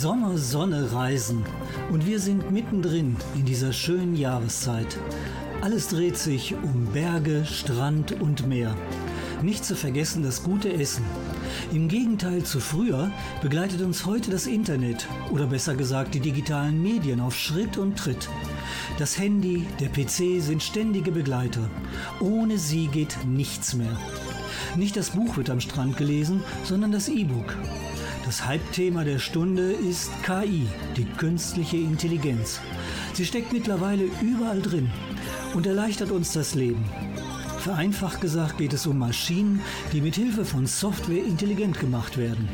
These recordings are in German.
Sommer, Sonne, Reisen. Und wir sind mittendrin in dieser schönen Jahreszeit. Alles dreht sich um Berge, Strand und Meer. Nicht zu vergessen das gute Essen. Im Gegenteil zu früher begleitet uns heute das Internet oder besser gesagt die digitalen Medien auf Schritt und Tritt. Das Handy, der PC sind ständige Begleiter. Ohne sie geht nichts mehr. Nicht das Buch wird am Strand gelesen, sondern das E-Book. Das Halbthema der Stunde ist KI, die künstliche Intelligenz. Sie steckt mittlerweile überall drin und erleichtert uns das Leben. Vereinfacht gesagt geht es um Maschinen, die mit Hilfe von Software intelligent gemacht werden.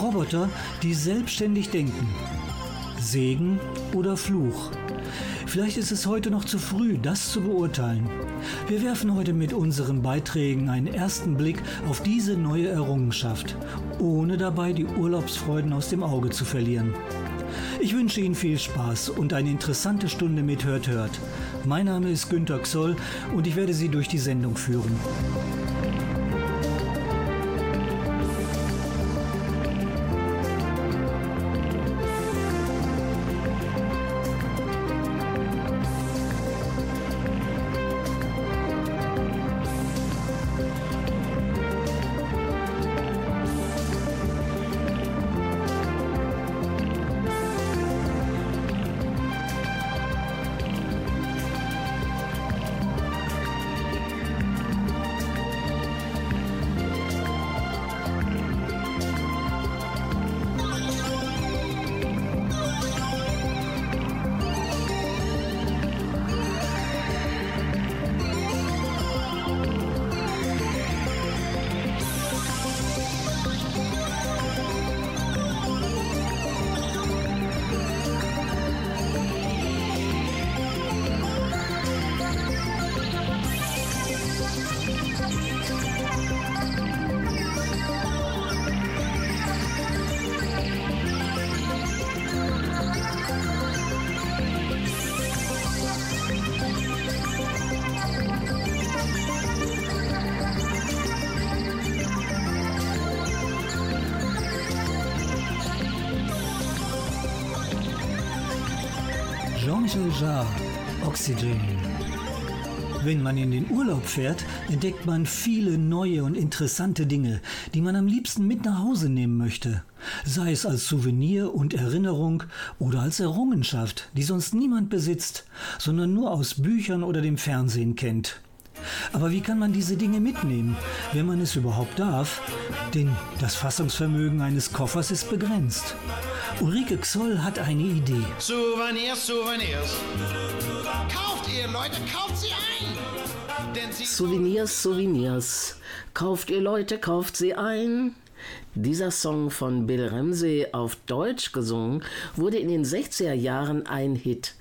Roboter, die selbstständig denken. Segen oder Fluch. Vielleicht ist es heute noch zu früh, das zu beurteilen. Wir werfen heute mit unseren Beiträgen einen ersten Blick auf diese neue Errungenschaft, ohne dabei die Urlaubsfreuden aus dem Auge zu verlieren. Ich wünsche Ihnen viel Spaß und eine interessante Stunde mit Hört Hört. Mein Name ist Günter Xoll und ich werde Sie durch die Sendung führen. Jarre, Oxygen. Wenn man in den Urlaub fährt, entdeckt man viele neue und interessante Dinge, die man am liebsten mit nach Hause nehmen möchte. Sei es als Souvenir und Erinnerung oder als Errungenschaft, die sonst niemand besitzt, sondern nur aus Büchern oder dem Fernsehen kennt. Aber wie kann man diese Dinge mitnehmen, wenn man es überhaupt darf? Denn das Fassungsvermögen eines Koffers ist begrenzt. Ulrike Xoll hat eine Idee. Souvenirs, Souvenirs. Kauft ihr, Leute, kauft sie ein! Denn sie Souvenirs, Souvenirs. Kauft ihr Leute, kauft sie ein. Dieser Song von Bill Ramsey auf Deutsch gesungen wurde in den 60er Jahren ein Hit.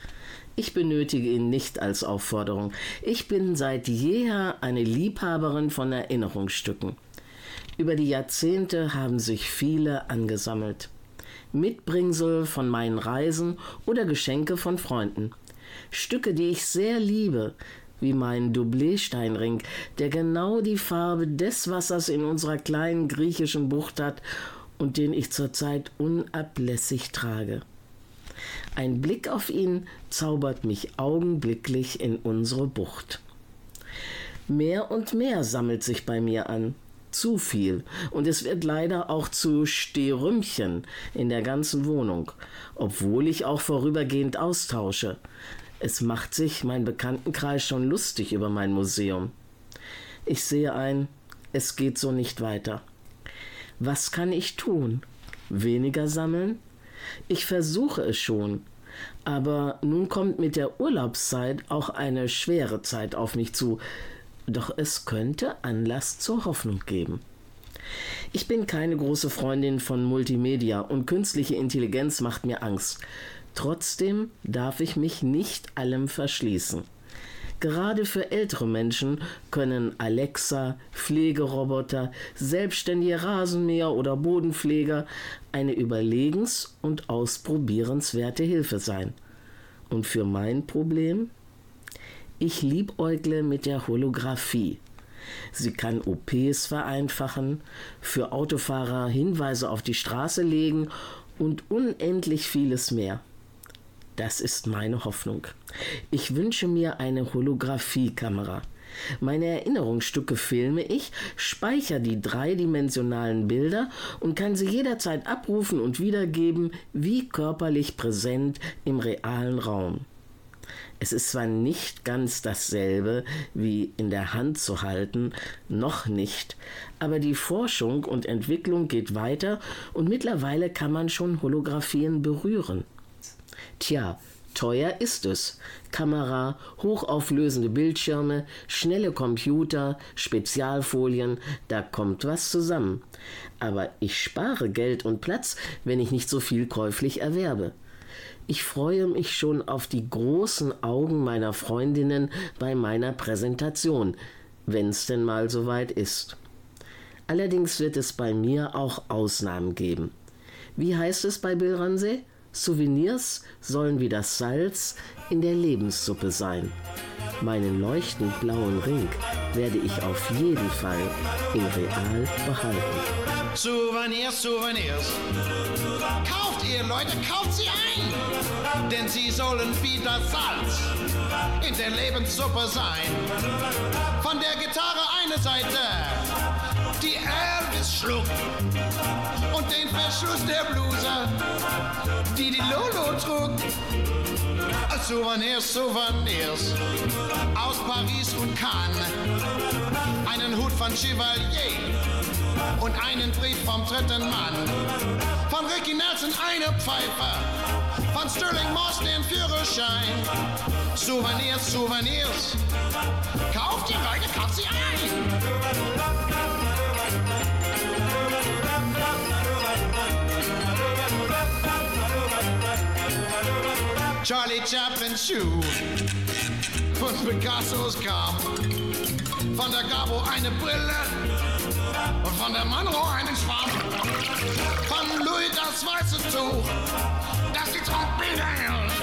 Ich benötige ihn nicht als Aufforderung. Ich bin seit jeher eine Liebhaberin von Erinnerungsstücken. Über die Jahrzehnte haben sich viele angesammelt. Mitbringsel von meinen Reisen oder Geschenke von Freunden. Stücke, die ich sehr liebe, wie mein Doublé-Steinring, der genau die Farbe des Wassers in unserer kleinen griechischen Bucht hat und den ich zurzeit unablässig trage. Ein Blick auf ihn zaubert mich augenblicklich in unsere Bucht. Mehr und mehr sammelt sich bei mir an. Zu viel. Und es wird leider auch zu Stehrümpchen in der ganzen Wohnung, obwohl ich auch vorübergehend austausche. Es macht sich mein Bekanntenkreis schon lustig über mein Museum. Ich sehe ein, es geht so nicht weiter. Was kann ich tun? Weniger sammeln? Ich versuche es schon. Aber nun kommt mit der Urlaubszeit auch eine schwere Zeit auf mich zu. Doch es könnte Anlass zur Hoffnung geben. Ich bin keine große Freundin von Multimedia und künstliche Intelligenz macht mir Angst. Trotzdem darf ich mich nicht allem verschließen. Gerade für ältere Menschen können Alexa, Pflegeroboter, selbstständige Rasenmäher oder Bodenpfleger eine überlegens- und ausprobierenswerte Hilfe sein. Und für mein Problem? Ich liebäugle mit der Holographie. Sie kann OPs vereinfachen, für Autofahrer Hinweise auf die Straße legen und unendlich vieles mehr. Das ist meine Hoffnung. Ich wünsche mir eine Holographiekamera. Meine Erinnerungsstücke filme ich, speichere die dreidimensionalen Bilder und kann sie jederzeit abrufen und wiedergeben, wie körperlich präsent im realen Raum. Es ist zwar nicht ganz dasselbe wie in der Hand zu halten, noch nicht, aber die Forschung und Entwicklung geht weiter und mittlerweile kann man schon Holographien berühren. Tja, teuer ist es. Kamera, hochauflösende Bildschirme, schnelle Computer, Spezialfolien, da kommt was zusammen. Aber ich spare Geld und Platz, wenn ich nicht so viel käuflich erwerbe. Ich freue mich schon auf die großen Augen meiner Freundinnen bei meiner Präsentation, wenn's denn mal soweit ist. Allerdings wird es bei mir auch Ausnahmen geben. Wie heißt es bei Bill Ramsey? Souvenirs sollen wie das Salz in der Lebenssuppe sein. Meinen leuchtend blauen Ring werde ich auf jeden Fall in real behalten. Souvenirs, Souvenirs. Kauft ihr Leute, kauft sie ein. Denn sie sollen wie das Salz in der Lebenssuppe sein. Von der Gitarre eine Seite, die Elvis schlug. Und den Verschluss der Bluse, die die Lolo trug. Souvenirs, Souvenirs aus Paris und Cannes. Einen Hut von Chevalier und einen Brief vom dritten Mann. Von Ricky Nelson eine Pfeife, von Sterling Moss den Führerschein. Souvenirs, Souvenirs, kauft die Leute, kauft sie ein. Charlie Chaplin's Schuh von Picassos kam. Von der Gabo eine Brille und von der Monroe einen Schwamm. Von Louis das weiße Tuch, das die Trompete hält.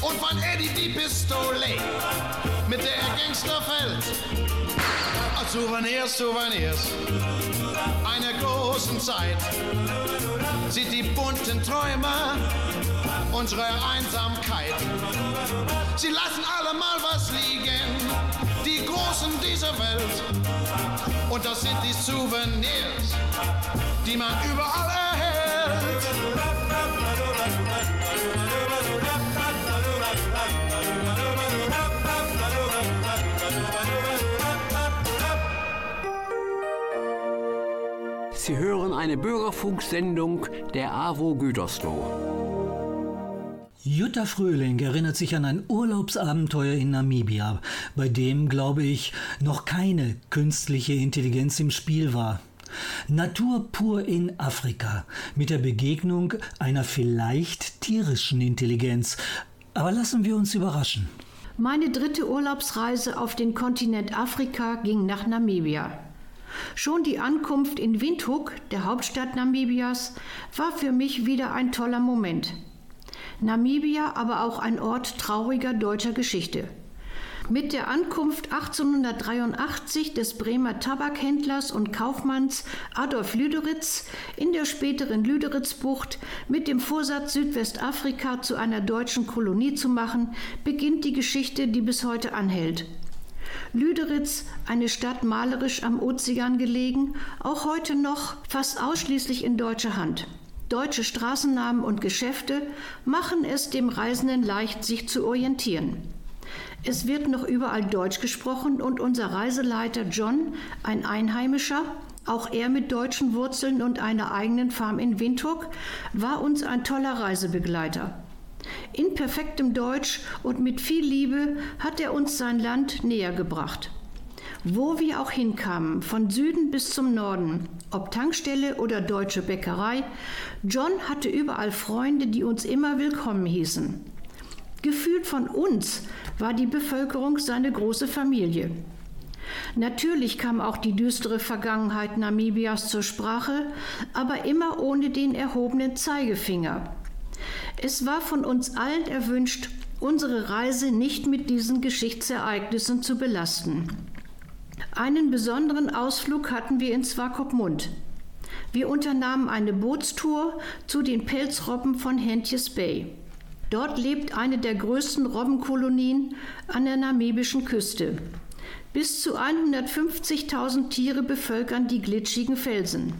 Und von Eddie die Pistole, mit der er Gangster fällt. Souvenirs, Souvenirs einer großen Zeit sind die bunten Träume unsere Einsamkeit. Sie lassen alle mal was liegen, die Großen dieser Welt. Und das sind die Souvenirs, die man überall erhält. Sie hören eine Bürgerfunksendung der AWO Gütersloh. Jutta Fröhling erinnert sich an ein Urlaubsabenteuer in Namibia, bei dem, glaube ich, noch keine künstliche Intelligenz im Spiel war. Natur pur in Afrika, mit der Begegnung einer vielleicht tierischen Intelligenz, Aber lassen wir uns überraschen. Meine dritte Urlaubsreise auf den Kontinent Afrika ging nach Namibia. Schon die Ankunft in Windhoek, der Hauptstadt Namibias, war für mich wieder ein toller Moment. Namibia aber auch ein Ort trauriger deutscher Geschichte. Mit der Ankunft 1883 des Bremer Tabakhändlers und Kaufmanns Adolf Lüderitz in der späteren Lüderitzbucht mit dem Vorsatz, Südwestafrika zu einer deutschen Kolonie zu machen, beginnt die Geschichte, die bis heute anhält. Lüderitz, eine Stadt malerisch am Ozean gelegen, auch heute noch fast ausschließlich in deutscher Hand. Deutsche Straßennamen und Geschäfte machen es dem Reisenden leicht, sich zu orientieren. Es wird noch überall Deutsch gesprochen und unser Reiseleiter John, ein Einheimischer, auch er mit deutschen Wurzeln und einer eigenen Farm in Windhoek, war uns ein toller Reisebegleiter. In perfektem Deutsch und mit viel Liebe hat er uns sein Land näher gebracht. Wo wir auch hinkamen, von Süden bis zum Norden, ob Tankstelle oder deutsche Bäckerei, John hatte überall Freunde, die uns immer willkommen hießen. Gefühlt von uns war die Bevölkerung seine große Familie. Natürlich kam auch die düstere Vergangenheit Namibias zur Sprache, aber immer ohne den erhobenen Zeigefinger. Es war von uns allen erwünscht, unsere Reise nicht mit diesen Geschichtsereignissen zu belasten. Einen besonderen Ausflug hatten wir in Swakopmund. Wir unternahmen eine Bootstour zu den Pelzrobben von Hentjes Bay. Dort lebt eine der größten Robbenkolonien an der namibischen Küste. Bis zu 150.000 Tiere bevölkern die glitschigen Felsen.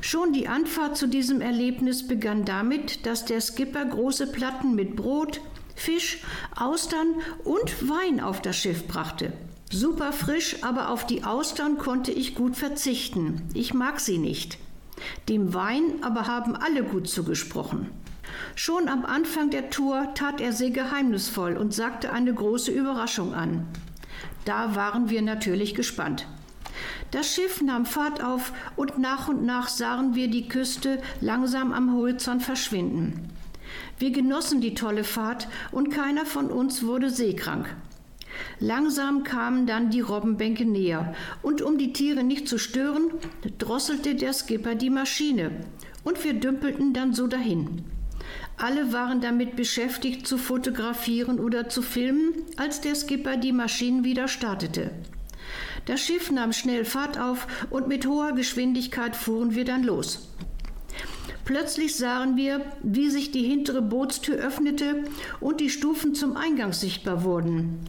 Schon die Anfahrt zu diesem Erlebnis begann damit, dass der Skipper große Platten mit Brot, Fisch, Austern und Wein auf das Schiff brachte. Super frisch, aber auf die Austern konnte ich gut verzichten. Ich mag sie nicht. Dem Wein aber haben alle gut zugesprochen. Schon am Anfang der Tour tat er sehr geheimnisvoll und sagte eine große Überraschung an. Da waren wir natürlich gespannt. Das Schiff nahm Fahrt auf und nach und nach sahen wir die Küste langsam am Horizont verschwinden. Wir genossen die tolle Fahrt und keiner von uns wurde seekrank. Langsam kamen dann die Robbenbänke näher, und um die Tiere nicht zu stören, drosselte der Skipper die Maschine, und wir dümpelten dann so dahin. Alle waren damit beschäftigt zu fotografieren oder zu filmen, als der Skipper die Maschinen wieder startete. Das Schiff nahm schnell Fahrt auf und mit hoher Geschwindigkeit fuhren wir dann los. Plötzlich sahen wir, wie sich die hintere Bootstür öffnete und die Stufen zum Eingang sichtbar wurden.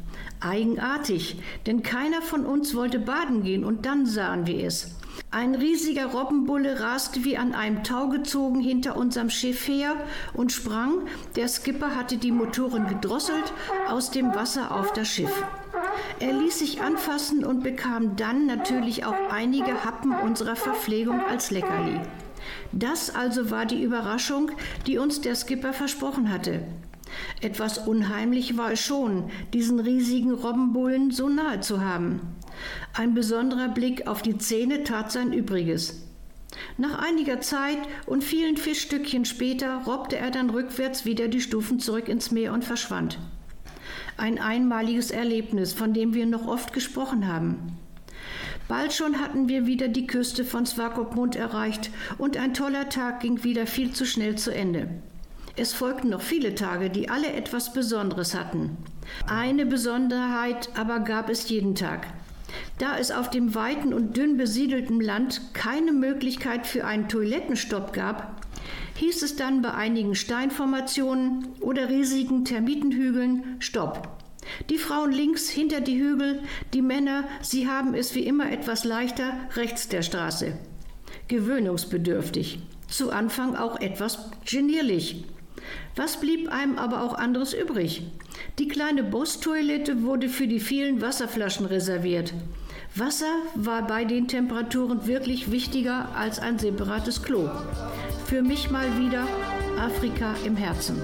Eigenartig, denn keiner von uns wollte baden gehen und dann sahen wir es. Ein riesiger Robbenbulle raste wie an einem Tau gezogen hinter unserem Schiff her und sprang, der Skipper hatte die Motoren gedrosselt, aus dem Wasser auf das Schiff. Er ließ sich anfassen und bekam dann natürlich auch einige Happen unserer Verpflegung als Leckerli. Das also war die Überraschung, die uns der Skipper versprochen hatte. Etwas unheimlich war es schon, diesen riesigen Robbenbullen so nahe zu haben. Ein besonderer Blick auf die Zähne tat sein Übriges. Nach einiger Zeit und vielen Fischstückchen später robbte er dann rückwärts wieder die Stufen zurück ins Meer und verschwand. Ein einmaliges Erlebnis, von dem wir noch oft gesprochen haben. Bald schon hatten wir wieder die Küste von Swakopmund erreicht und ein toller Tag ging wieder viel zu schnell zu Ende. Es folgten noch viele Tage, die alle etwas Besonderes hatten. Eine Besonderheit aber gab es jeden Tag. Da es auf dem weiten und dünn besiedelten Land keine Möglichkeit für einen Toilettenstopp gab, hieß es dann bei einigen Steinformationen oder riesigen Termitenhügeln Stopp. Die Frauen links hinter die Hügel, die Männer, sie haben es wie immer etwas leichter rechts der Straße. Gewöhnungsbedürftig, zu Anfang auch etwas genierlich. Was blieb einem aber auch anderes übrig? Die kleine Bosstoilette wurde für die vielen Wasserflaschen reserviert. Wasser war bei den Temperaturen wirklich wichtiger als ein separates Klo. Für mich mal wieder Afrika im Herzen.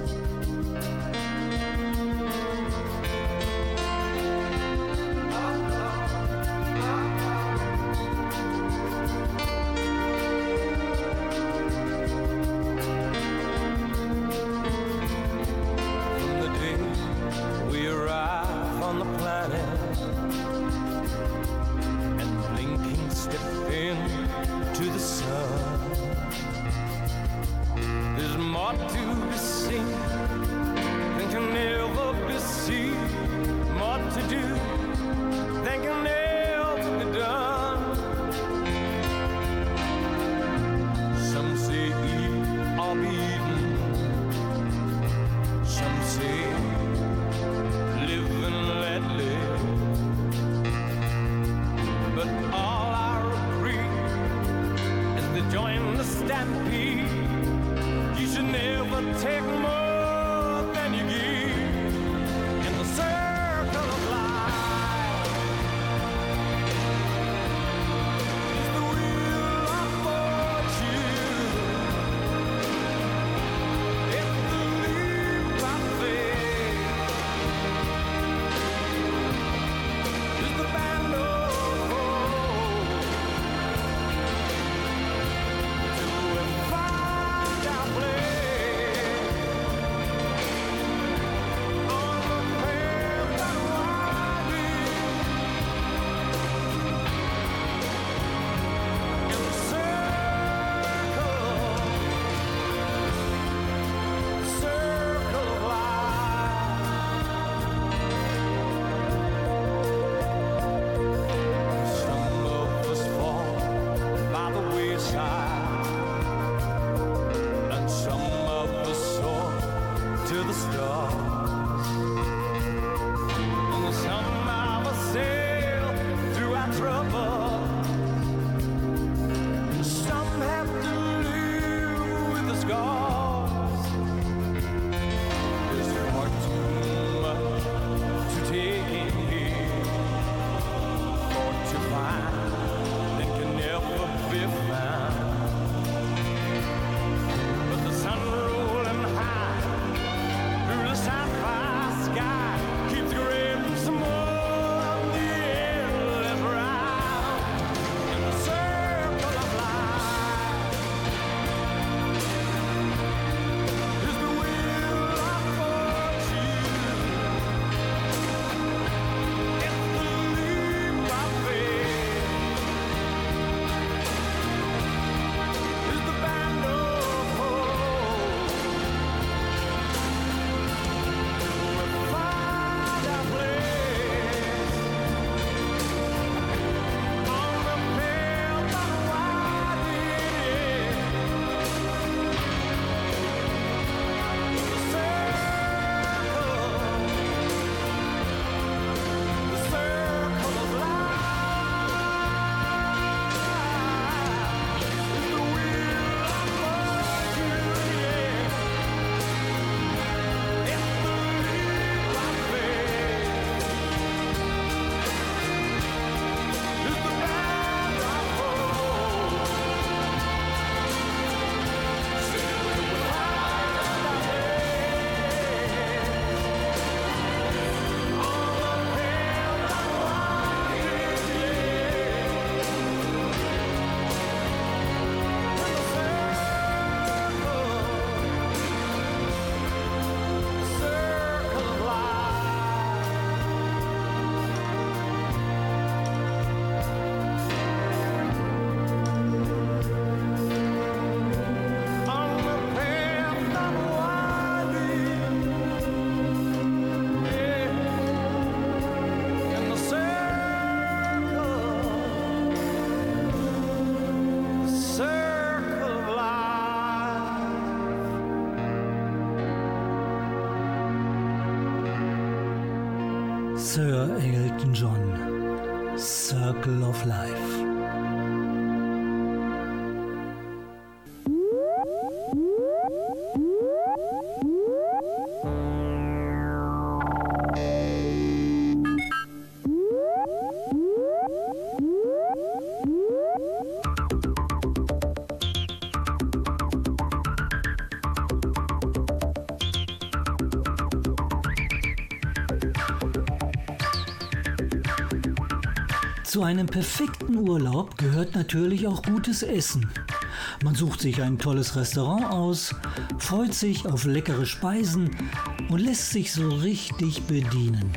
Zu einem perfekten Urlaub gehört natürlich auch gutes Essen. Man sucht sich ein tolles Restaurant aus, freut sich auf leckere Speisen und lässt sich so richtig bedienen.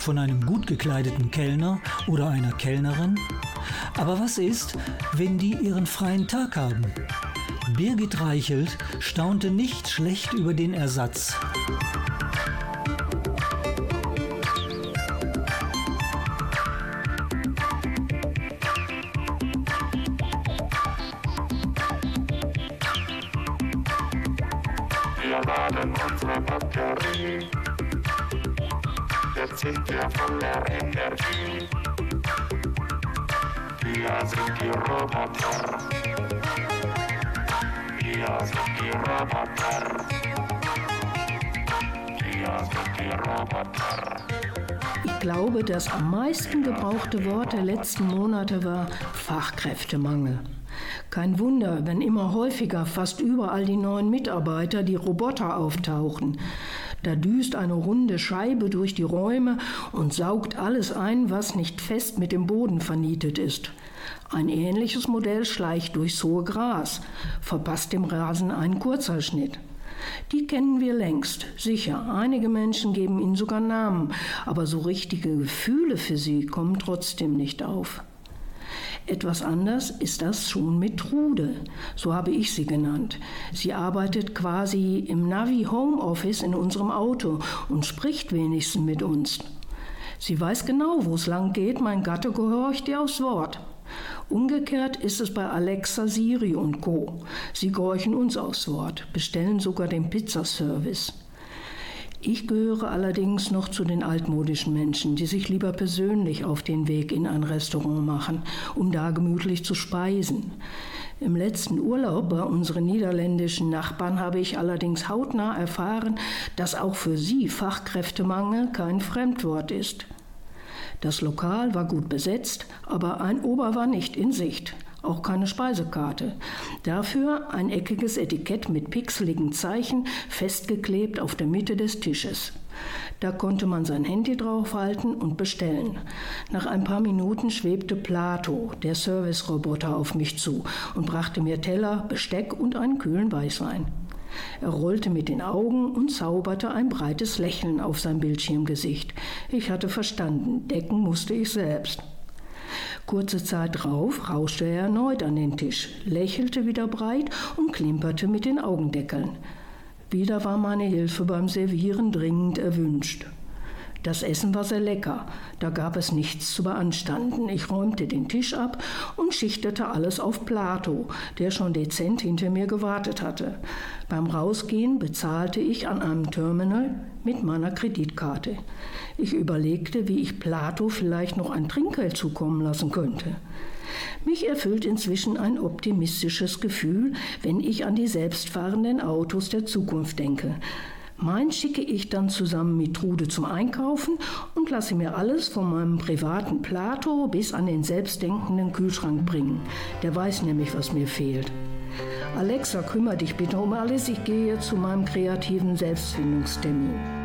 Von einem gut gekleideten Kellner oder einer Kellnerin. Aber was ist, wenn die ihren freien Tag haben? Birgit Reichelt staunte nicht schlecht über den Ersatz. Ich glaube, das am meisten gebrauchte Wort der letzten Monate war Fachkräftemangel. Kein Wunder, wenn immer häufiger fast überall die neuen Mitarbeiter, die Roboter auftauchen. Da düst eine runde Scheibe durch die Räume und saugt alles ein, was nicht fest mit dem Boden vernietet ist. Ein ähnliches Modell schleicht durchs hohe Gras, verpasst dem Rasen einen Kurzerschnitt. Die kennen wir längst, sicher. Einige Menschen geben ihnen sogar Namen, aber so richtige Gefühle für sie kommen trotzdem nicht auf. Etwas anders ist das schon mit Trude, so habe ich sie genannt. Sie arbeitet quasi im Navi Homeoffice in unserem Auto und spricht wenigstens mit uns. Sie weiß genau, wo es lang geht, mein Gatte gehorcht ihr aufs Wort. Umgekehrt ist es bei Alexa, Siri und Co. Sie gehorchen uns aufs Wort, bestellen sogar den Pizzaservice. Ich gehöre allerdings noch zu den altmodischen Menschen, die sich lieber persönlich auf den Weg in ein Restaurant machen, um da gemütlich zu speisen. Im letzten Urlaub bei unseren niederländischen Nachbarn habe ich allerdings hautnah erfahren, dass auch für sie Fachkräftemangel kein Fremdwort ist. Das Lokal war gut besetzt, aber ein Ober war nicht in Sicht. Auch keine Speisekarte. Dafür ein eckiges Etikett mit pixeligen Zeichen festgeklebt auf der Mitte des Tisches. Da konnte man sein Handy draufhalten und bestellen. Nach ein paar Minuten schwebte Plato, der Serviceroboter, auf mich zu und brachte mir Teller, Besteck und einen kühlen Weißwein. Er rollte mit den Augen und zauberte ein breites Lächeln auf sein Bildschirmgesicht. Ich hatte verstanden, decken musste ich selbst. Kurze Zeit drauf rauschte er erneut an den Tisch, lächelte wieder breit und klimperte mit den Augendeckeln. Wieder war meine Hilfe beim Servieren dringend erwünscht. Das Essen war sehr lecker, da gab es nichts zu beanstanden. Ich räumte den Tisch ab und schichtete alles auf Plato, der schon dezent hinter mir gewartet hatte. Beim Rausgehen bezahlte ich an einem Terminal mit meiner Kreditkarte. Ich überlegte, wie ich Plato vielleicht noch ein Trinkgeld zukommen lassen könnte. Mich erfüllt inzwischen ein optimistisches Gefühl, wenn ich an die selbstfahrenden Autos der Zukunft denke. Mein schicke ich dann zusammen mit Trude zum Einkaufen und lasse mir alles von meinem privaten Plato bis an den selbstdenkenden Kühlschrank bringen. Der weiß nämlich, was mir fehlt. Alexa, kümmere dich bitte um alles. Ich gehe zu meinem kreativen Selbstfindungstermin.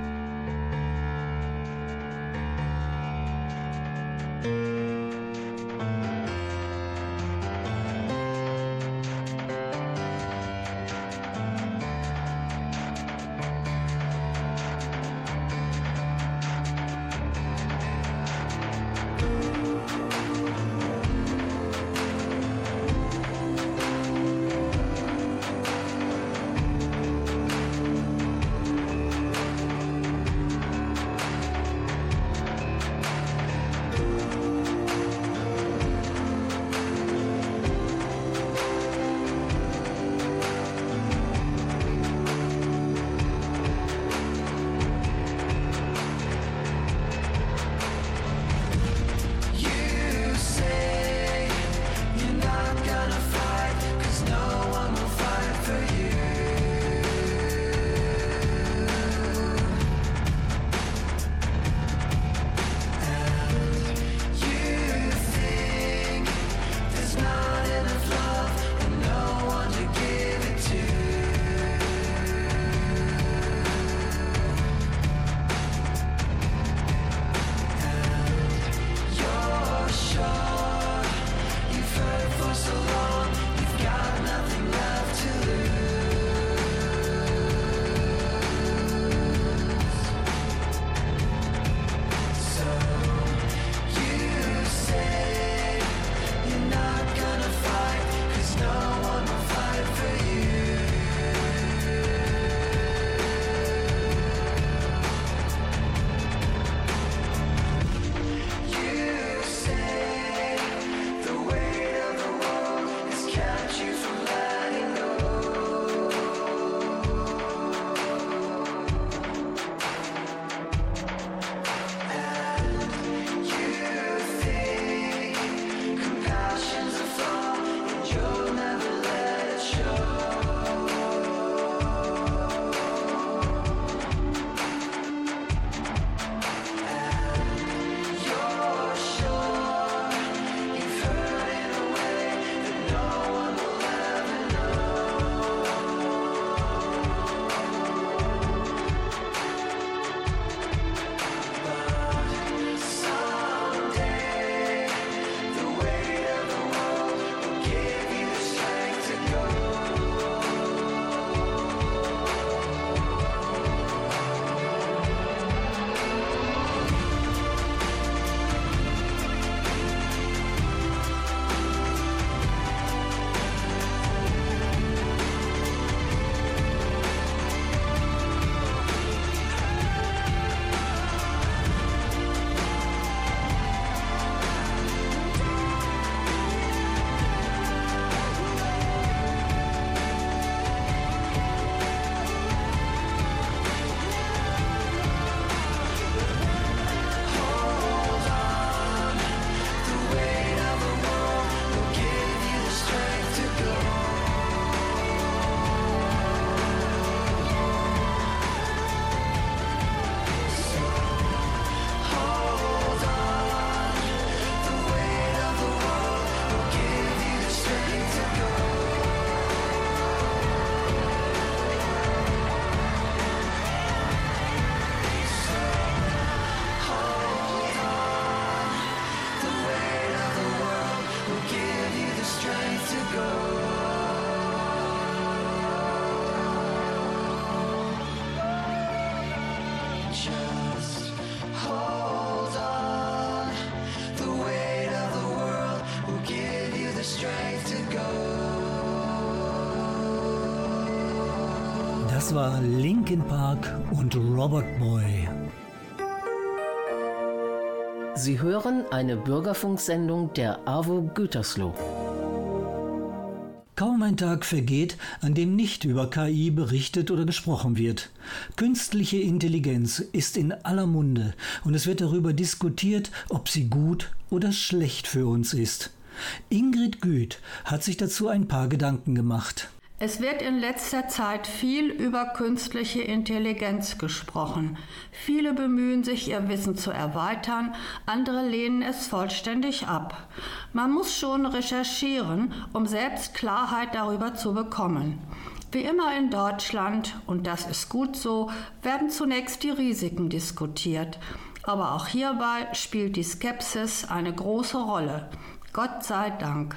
War Linkin Park und Robert Boy. Sie hören eine Bürgerfunksendung der AWO Gütersloh. Kaum ein Tag vergeht, an dem nicht über KI berichtet oder gesprochen wird. Künstliche Intelligenz ist in aller Munde und es wird darüber diskutiert, ob sie gut oder schlecht für uns ist. Ingrid Güth hat sich dazu ein paar Gedanken gemacht. Es wird in letzter Zeit viel über künstliche Intelligenz gesprochen. Viele bemühen sich, ihr Wissen zu erweitern, andere lehnen es vollständig ab. Man muss schon recherchieren, um selbst Klarheit darüber zu bekommen. Wie immer in Deutschland, und das ist gut so, werden zunächst die Risiken diskutiert. Aber auch hierbei spielt die Skepsis eine große Rolle. Gott sei Dank.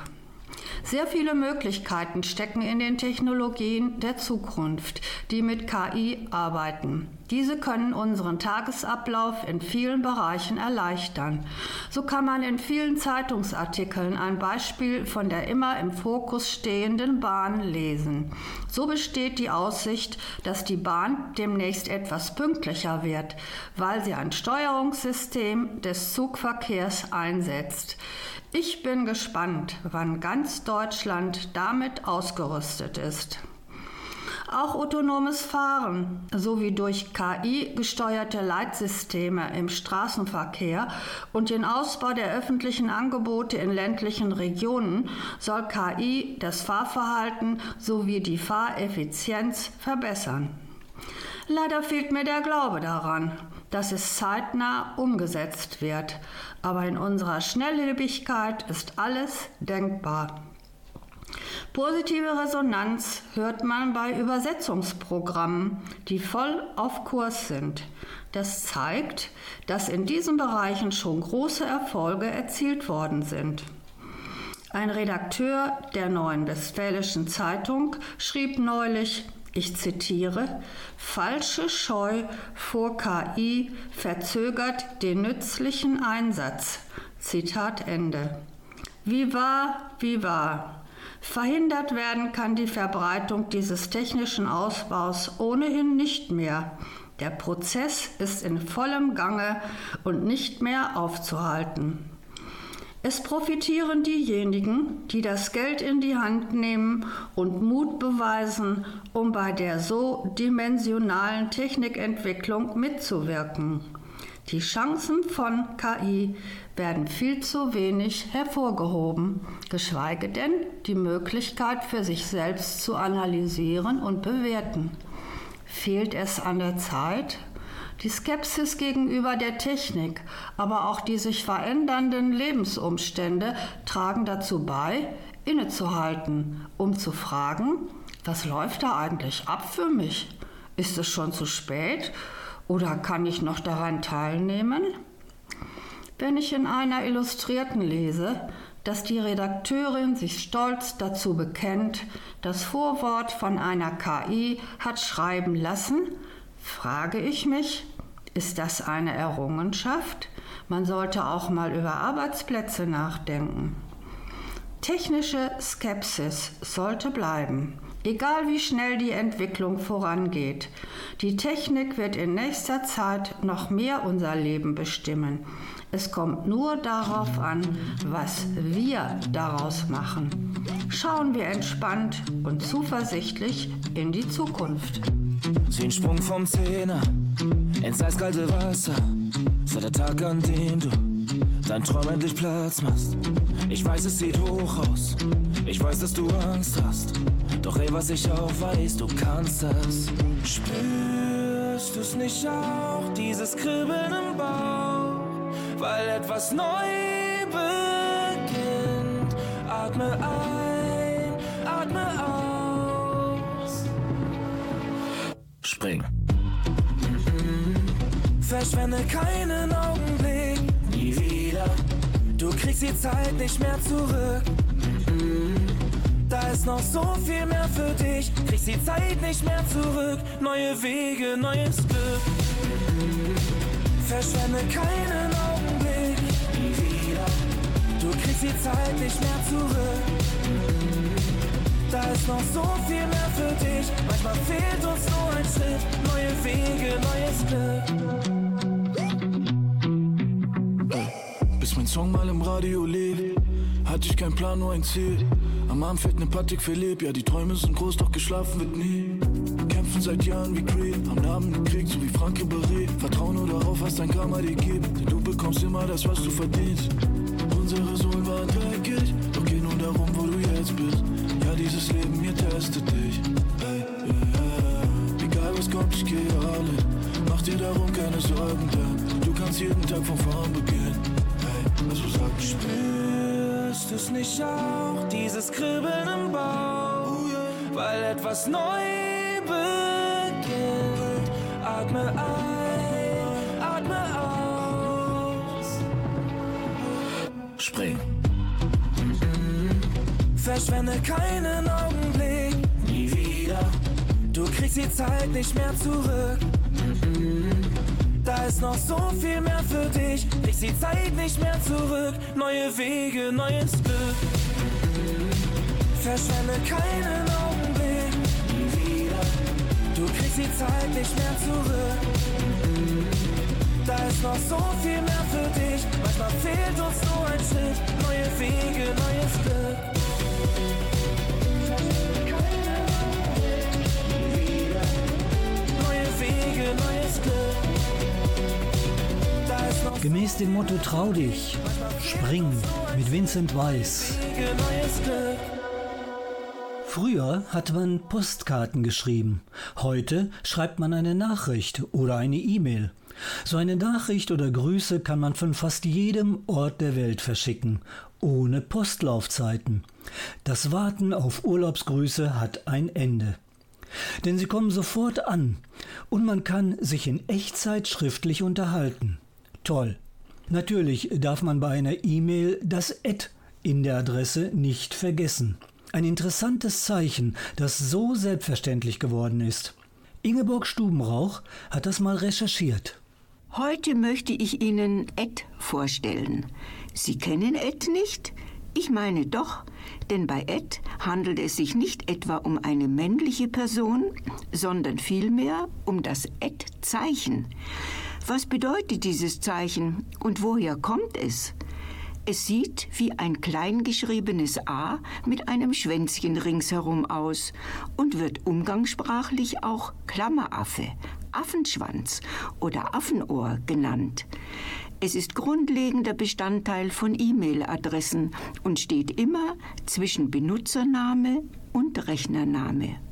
Sehr viele Möglichkeiten stecken in den Technologien der Zukunft, die mit KI arbeiten. Diese können unseren Tagesablauf in vielen Bereichen erleichtern. So kann man in vielen Zeitungsartikeln ein Beispiel von der immer im Fokus stehenden Bahn lesen. So besteht die Aussicht, dass die Bahn demnächst etwas pünktlicher wird, weil sie ein Steuerungssystem des Zugverkehrs einsetzt. Ich bin gespannt, wann ganz Deutschland damit ausgerüstet ist. Auch autonomes Fahren sowie durch KI gesteuerte Leitsysteme im Straßenverkehr und den Ausbau der öffentlichen Angebote in ländlichen Regionen soll KI das Fahrverhalten sowie die Fahreffizienz verbessern. Leider fehlt mir der Glaube daran, dass es zeitnah umgesetzt wird, aber in unserer Schnelllebigkeit ist alles denkbar. Positive Resonanz hört man bei Übersetzungsprogrammen, die voll auf Kurs sind. Das zeigt, dass in diesen Bereichen schon große Erfolge erzielt worden sind. Ein Redakteur der Neuen Westfälischen Zeitung schrieb neulich, ich zitiere, falsche Scheu vor KI verzögert den nützlichen Einsatz. Zitat Ende. Wie wahr, wie wahr. Verhindert werden kann die Verbreitung dieses technischen Ausbaus ohnehin nicht mehr. Der Prozess ist in vollem Gange und nicht mehr aufzuhalten. Es profitieren diejenigen, die das Geld in die Hand nehmen und Mut beweisen, um bei der so dimensionalen Technikentwicklung mitzuwirken. Die Chancen von KI werden viel zu wenig hervorgehoben, geschweige denn die Möglichkeit für sich selbst zu analysieren und bewerten. Fehlt es an der Zeit? Die Skepsis gegenüber der Technik, aber auch die sich verändernden Lebensumstände tragen dazu bei, innezuhalten, um zu fragen, was läuft da eigentlich ab für mich? Ist es schon zu spät oder kann ich noch daran teilnehmen? Wenn ich in einer Illustrierten lese, dass die Redakteurin sich stolz dazu bekennt, das Vorwort von einer KI hat schreiben lassen, frage ich mich, ist das eine Errungenschaft? Man sollte auch mal über Arbeitsplätze nachdenken. Technische Skepsis sollte bleiben. Egal wie schnell die Entwicklung vorangeht, die Technik wird in nächster Zeit noch mehr unser Leben bestimmen. Es kommt nur darauf an, was wir daraus machen. Schauen wir entspannt und zuversichtlich in die Zukunft. Zehn Sprung vom Zehner ins eiskalte Wasser. Seit der Tag, an dem du dein Traum endlich Platz machst. Ich weiß, es sieht hoch aus. Ich weiß, dass du Angst hast. Doch ey, was ich auch weiß, du kannst das. Spürst du's nicht auch, dieses Kribbeln im Bauch? Weil etwas neu beginnt. Atme ein, Spring. Verschwende keinen Augenblick, nie wieder. Du kriegst die Zeit nicht mehr zurück. Da ist noch so viel mehr für dich. Kriegst die Zeit nicht mehr zurück. Neue Wege, neues Glück. Verschwende keinen Augenblick, nie wieder. Du kriegst die Zeit nicht mehr zurück. Da ist noch so viel mehr für dich. Manchmal fehlt uns nur ein Schritt. Neue Wege, neues Glück. Bis mein Song mal im Radio lief, hatte ich keinen Plan, nur ein Ziel. Am Arm fehlt ne Patek Philipp, ja die Träume sind groß, doch geschlafen wird nie. Kämpfen seit Jahren wie Creed, haben Namen gekriegt, so wie Frank Ribéry. Vertrau nur darauf, was dein Karma dir gibt, denn du bekommst immer das, was du verdienst. Unsere Sohlen waren dreckig, keine Sorgen, denn du kannst jeden Tag von vorn beginnen. Hey, also sag ich Spürst du's nicht auch, dieses Kribbeln im Bauch? Weil etwas neu beginnt. Atme ein, atme aus. Spring. Verschwende keinen Augenblick, nie wieder. Du kriegst die Zeit nicht mehr zurück. Ist noch so viel mehr für dich. Kriegst die Zeit nicht mehr zurück. Neue Wege, neues Glück. Verschwende keinen Augenblick. Du kriegst die Zeit nicht mehr zurück. Da ist noch so viel mehr für dich. Manchmal fehlt uns nur ein Schritt. Neue Wege, neues Glück. Neue Wege, neues Glück. Gemäß dem Motto Trau dich, spring mit Vincent Weiss. Früher hat man Postkarten geschrieben. Heute schreibt man eine Nachricht oder eine E-Mail. So eine Nachricht oder Grüße kann man von fast jedem Ort der Welt verschicken, ohne Postlaufzeiten. Das Warten auf Urlaubsgrüße hat ein Ende. Denn sie kommen sofort an und man kann sich in Echtzeit schriftlich unterhalten. Toll. Natürlich darf man bei einer E-Mail das Ad in der Adresse nicht vergessen. Ein interessantes Zeichen, das so selbstverständlich geworden ist. Ingeborg Stubenrauch hat das mal recherchiert. Heute möchte ich Ihnen Ed vorstellen. Sie kennen Ed nicht? Ich meine doch, denn bei Ed handelt es sich nicht etwa um eine männliche Person, sondern vielmehr um das Ed-Zeichen. Was bedeutet dieses Zeichen und woher kommt es? Es sieht wie ein kleingeschriebenes A mit einem Schwänzchen ringsherum aus und wird umgangssprachlich auch Klammeraffe, Affenschwanz oder Affenohr genannt. Es ist grundlegender Bestandteil von E-Mail-Adressen und steht immer zwischen Benutzername und Rechnername.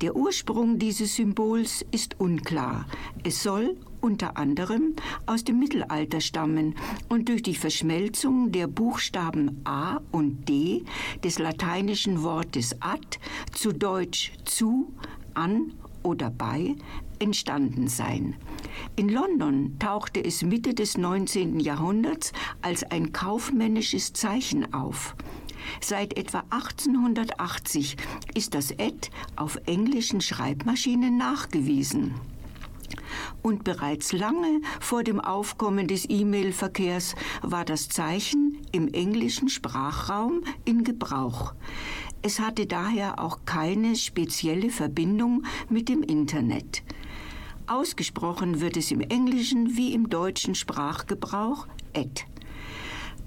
Der Ursprung dieses Symbols ist unklar. Es soll unter anderem aus dem Mittelalter stammen und durch die Verschmelzung der Buchstaben A und D des lateinischen Wortes ad zu Deutsch zu, an oder bei entstanden sein. In London tauchte es Mitte des 19. Jahrhunderts als ein kaufmännisches Zeichen auf. Seit etwa 1880 ist das Ed auf englischen Schreibmaschinen nachgewiesen. Und bereits lange vor dem Aufkommen des E-Mail-Verkehrs war das Zeichen im englischen Sprachraum in Gebrauch. Es hatte daher auch keine spezielle Verbindung mit dem Internet. Ausgesprochen wird es im englischen wie im deutschen Sprachgebrauch Ed.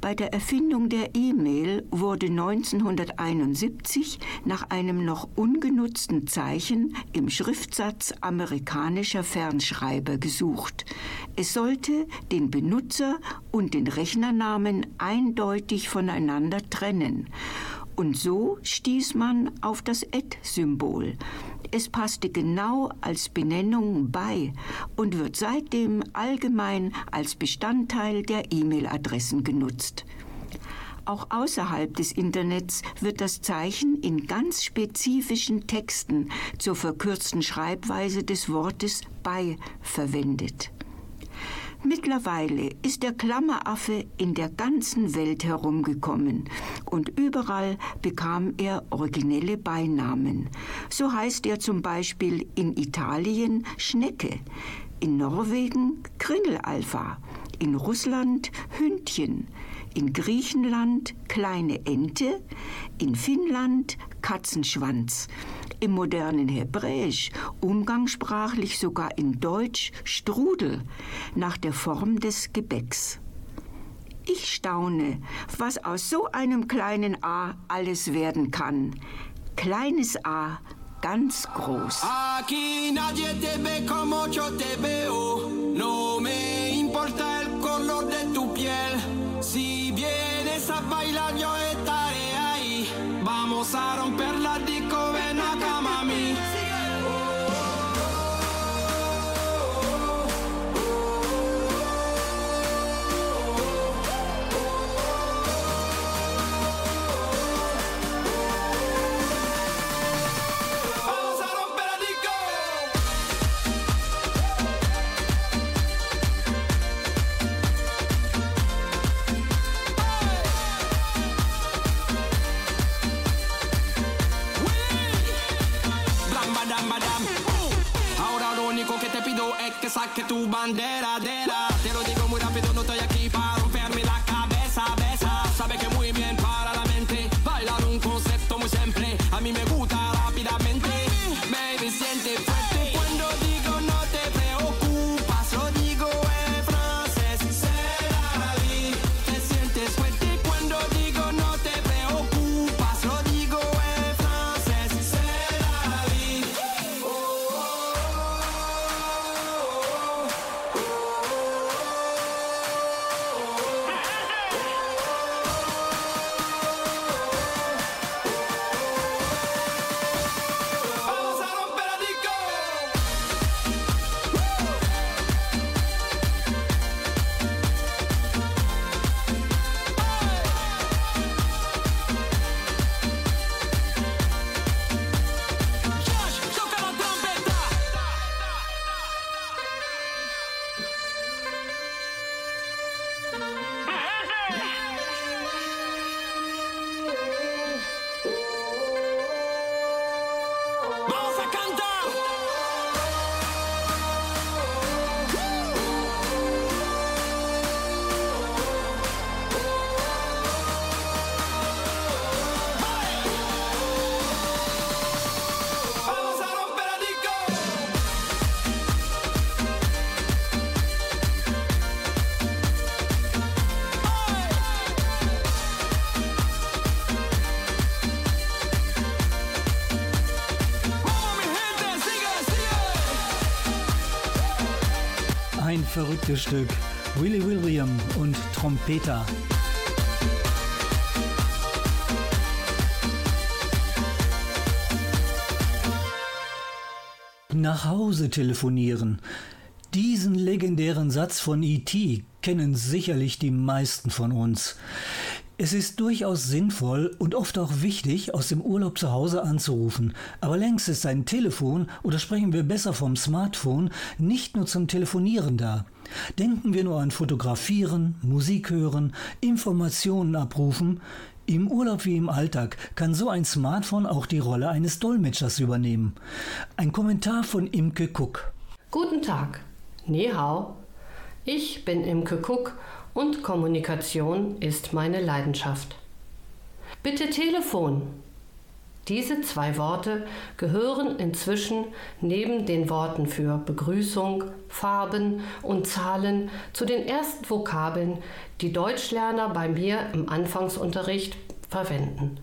Bei der Erfindung der E-Mail wurde 1971 nach einem noch ungenutzten Zeichen im Schriftsatz amerikanischer Fernschreiber gesucht. Es sollte den Benutzer und den Rechnernamen eindeutig voneinander trennen. Und so stieß man auf das Ad-Symbol. Es passte genau als Benennung bei und wird seitdem allgemein als Bestandteil der E-Mail-Adressen genutzt. Auch außerhalb des Internets wird das Zeichen in ganz spezifischen Texten zur verkürzten Schreibweise des Wortes bei verwendet. Mittlerweile ist der Klammeraffe in der ganzen Welt herumgekommen und überall bekam er originelle Beinamen. So heißt er zum Beispiel in Italien Schnecke, in Norwegen Kringelalpha, in Russland Hündchen, in Griechenland kleine Ente, in Finnland Katzenschwanz, im modernen Hebräisch, umgangssprachlich sogar in Deutsch Strudel, nach der Form des Gebäcks. Ich staune, was aus so einem kleinen A alles werden kann. Kleines A, ganz groß. Aquí nadie te ve como yo te veo. No me importa el color de tu piel. Si vienes a bailar, yo estaré ahí. Vamos a romper la disco, Stück. Willy William und Trompeter. Nach Hause telefonieren. Diesen legendären Satz von E.T. kennen sicherlich die meisten von uns. Es ist durchaus sinnvoll und oft auch wichtig, aus dem Urlaub zu Hause anzurufen. Aber längst ist ein Telefon oder sprechen wir besser vom Smartphone nicht nur zum Telefonieren da. Denken wir nur an Fotografieren, Musik hören, Informationen abrufen. Im Urlaub wie im Alltag kann so ein Smartphone auch die Rolle eines Dolmetschers übernehmen. Ein Kommentar von Imke Cook. Guten Tag. Ni hao. Ich bin Imke Cook und Kommunikation ist meine Leidenschaft. Bitte Telefon. Diese zwei Worte gehören inzwischen neben den Worten für Begrüßung, Farben und Zahlen zu den ersten Vokabeln, die Deutschlerner bei mir im Anfangsunterricht verwenden.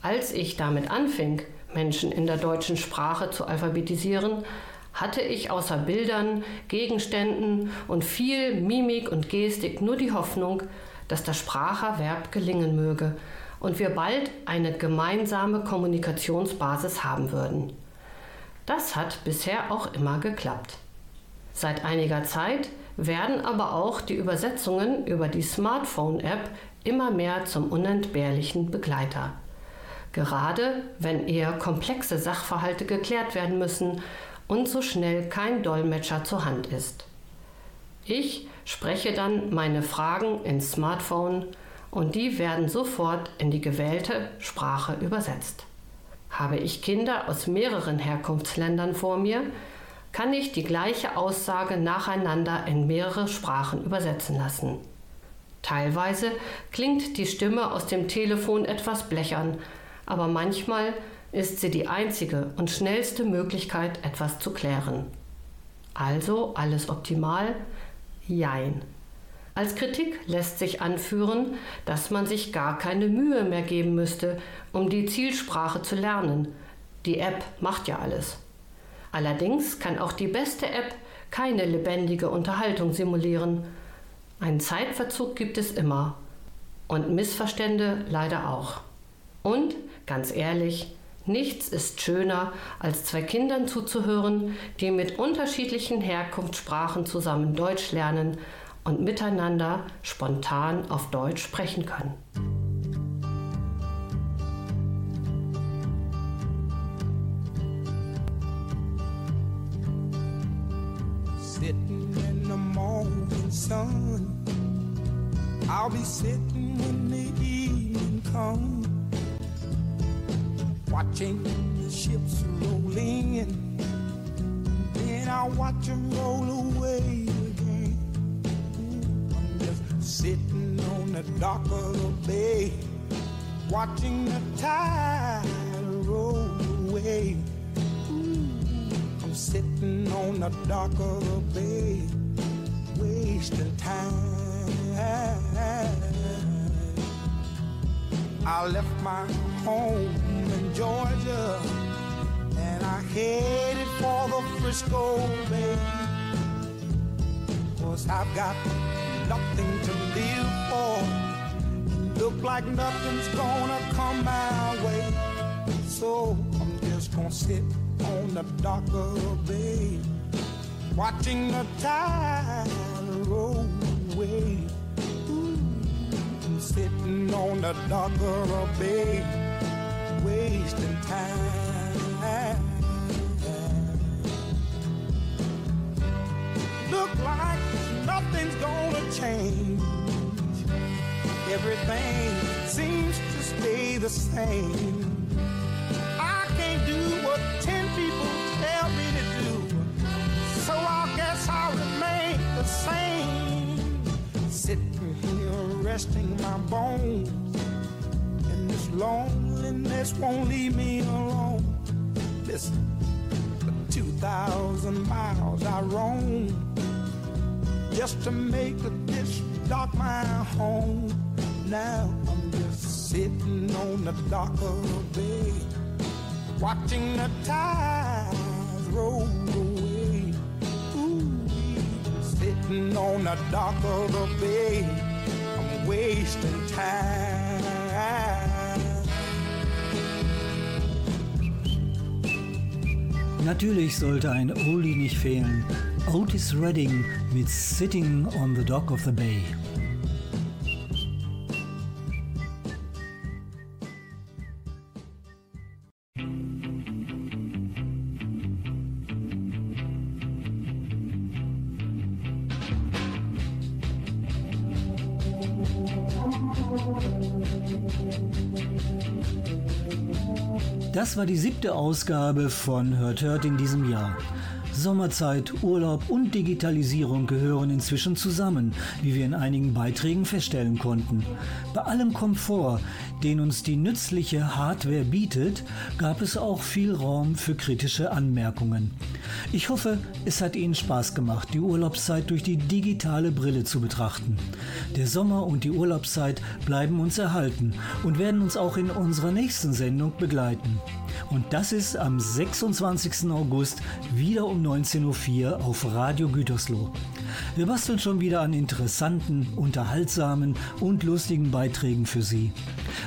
Als ich damit anfing, Menschen in der deutschen Sprache zu alphabetisieren, hatte ich außer Bildern, Gegenständen und viel Mimik und Gestik nur die Hoffnung, dass das Spracherwerb gelingen möge und wir bald eine gemeinsame Kommunikationsbasis haben würden. Das hat bisher auch immer geklappt. Seit einiger Zeit werden aber auch die Übersetzungen über die Smartphone-App immer mehr zum unentbehrlichen Begleiter. Gerade wenn eher komplexe Sachverhalte geklärt werden müssen und so schnell kein Dolmetscher zur Hand ist. Ich spreche dann meine Fragen ins Smartphone und die werden sofort in die gewählte Sprache übersetzt. Habe ich Kinder aus mehreren Herkunftsländern vor mir, kann ich die gleiche Aussage nacheinander in mehrere Sprachen übersetzen lassen. Teilweise klingt die Stimme aus dem Telefon etwas blechern, aber manchmal ist sie die einzige und schnellste Möglichkeit, etwas zu klären. Also alles optimal? Jein. Als Kritik lässt sich anführen, dass man sich gar keine Mühe mehr geben müsste, um die Zielsprache zu lernen. Die App macht ja alles. Allerdings kann auch die beste App keine lebendige Unterhaltung simulieren. Einen Zeitverzug gibt es immer. Und Missverstände leider auch. Und, ganz ehrlich, nichts ist schöner, als zwei Kindern zuzuhören, die mit unterschiedlichen Herkunftssprachen zusammen Deutsch lernen und miteinander spontan auf Deutsch sprechen können. Sitting in the morning sun. I'll be sitting when the evening comes. Watching the ships rolling in. Then I'll watch them roll away sitting on the dock of the bay. Watching the tide roll away. I'm sitting on the dock of the bay, wasting time. I left my home in Georgia and I headed for the Frisco Bay. Cause I've got nothing to live for. Look like nothing's gonna come my way. So I'm just gonna sit on the dock of the bay, watching the tide roll away. Ooh, sitting on the dock of the bay, wasting time. Everything seems to stay the same. I can't do what ten people tell me to do. So I guess I'll remain the same. Sitting here resting my bones. And this loneliness won't leave me alone. Listen, for 2,000 miles I roam just to make this dark my home. Now I'm just sitting on the dock of the bay watching the tides roll away. Ooh, sitting on the dock of the bay, I'm wasting time. Natürlich sollte ein Oldie nicht fehlen. Otis Redding mit Sitting on the Dock of the Bay. Das war die siebte Ausgabe von Hört Hört in diesem Jahr. Sommerzeit, Urlaub und Digitalisierung gehören inzwischen zusammen, wie wir in einigen Beiträgen feststellen konnten. Bei allem Komfort, den uns die nützliche Hardware bietet, gab es auch viel Raum für kritische Anmerkungen. Ich hoffe, es hat Ihnen Spaß gemacht, die Urlaubszeit durch die digitale Brille zu betrachten. Der Sommer und die Urlaubszeit bleiben uns erhalten und werden uns auch in unserer nächsten Sendung begleiten. Und das ist am 26. August wieder um 19.04 Uhr auf Radio Gütersloh. Wir basteln schon wieder an interessanten, unterhaltsamen und lustigen Beiträgen für Sie.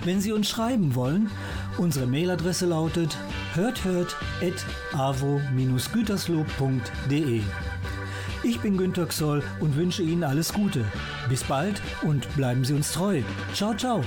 Wenn Sie uns schreiben wollen, unsere Mailadresse lautet hörthört.avo-gütersloh.de. Ich bin Günter Xoll und wünsche Ihnen alles Gute. Bis bald und bleiben Sie uns treu. Ciao, ciao.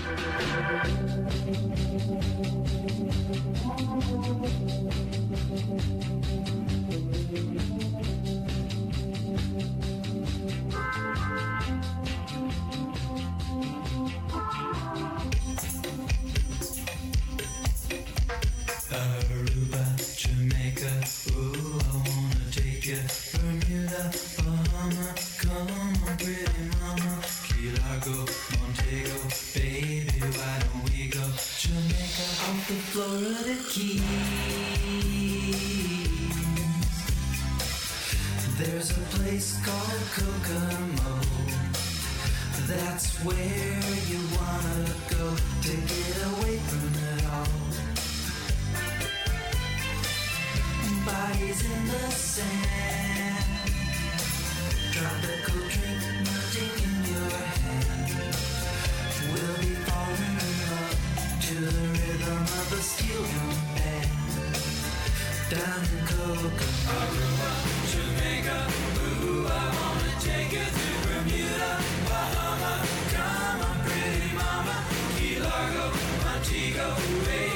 Kokomo. That's where you wanna go to get away from it all. Bodies in the sand, tropical drink melting in your hand. We'll be falling in love to the rhythm of a steel drum band. Down in Kokomo, Aruba, Jamaica, ooh, I wanna. Montego, Bay.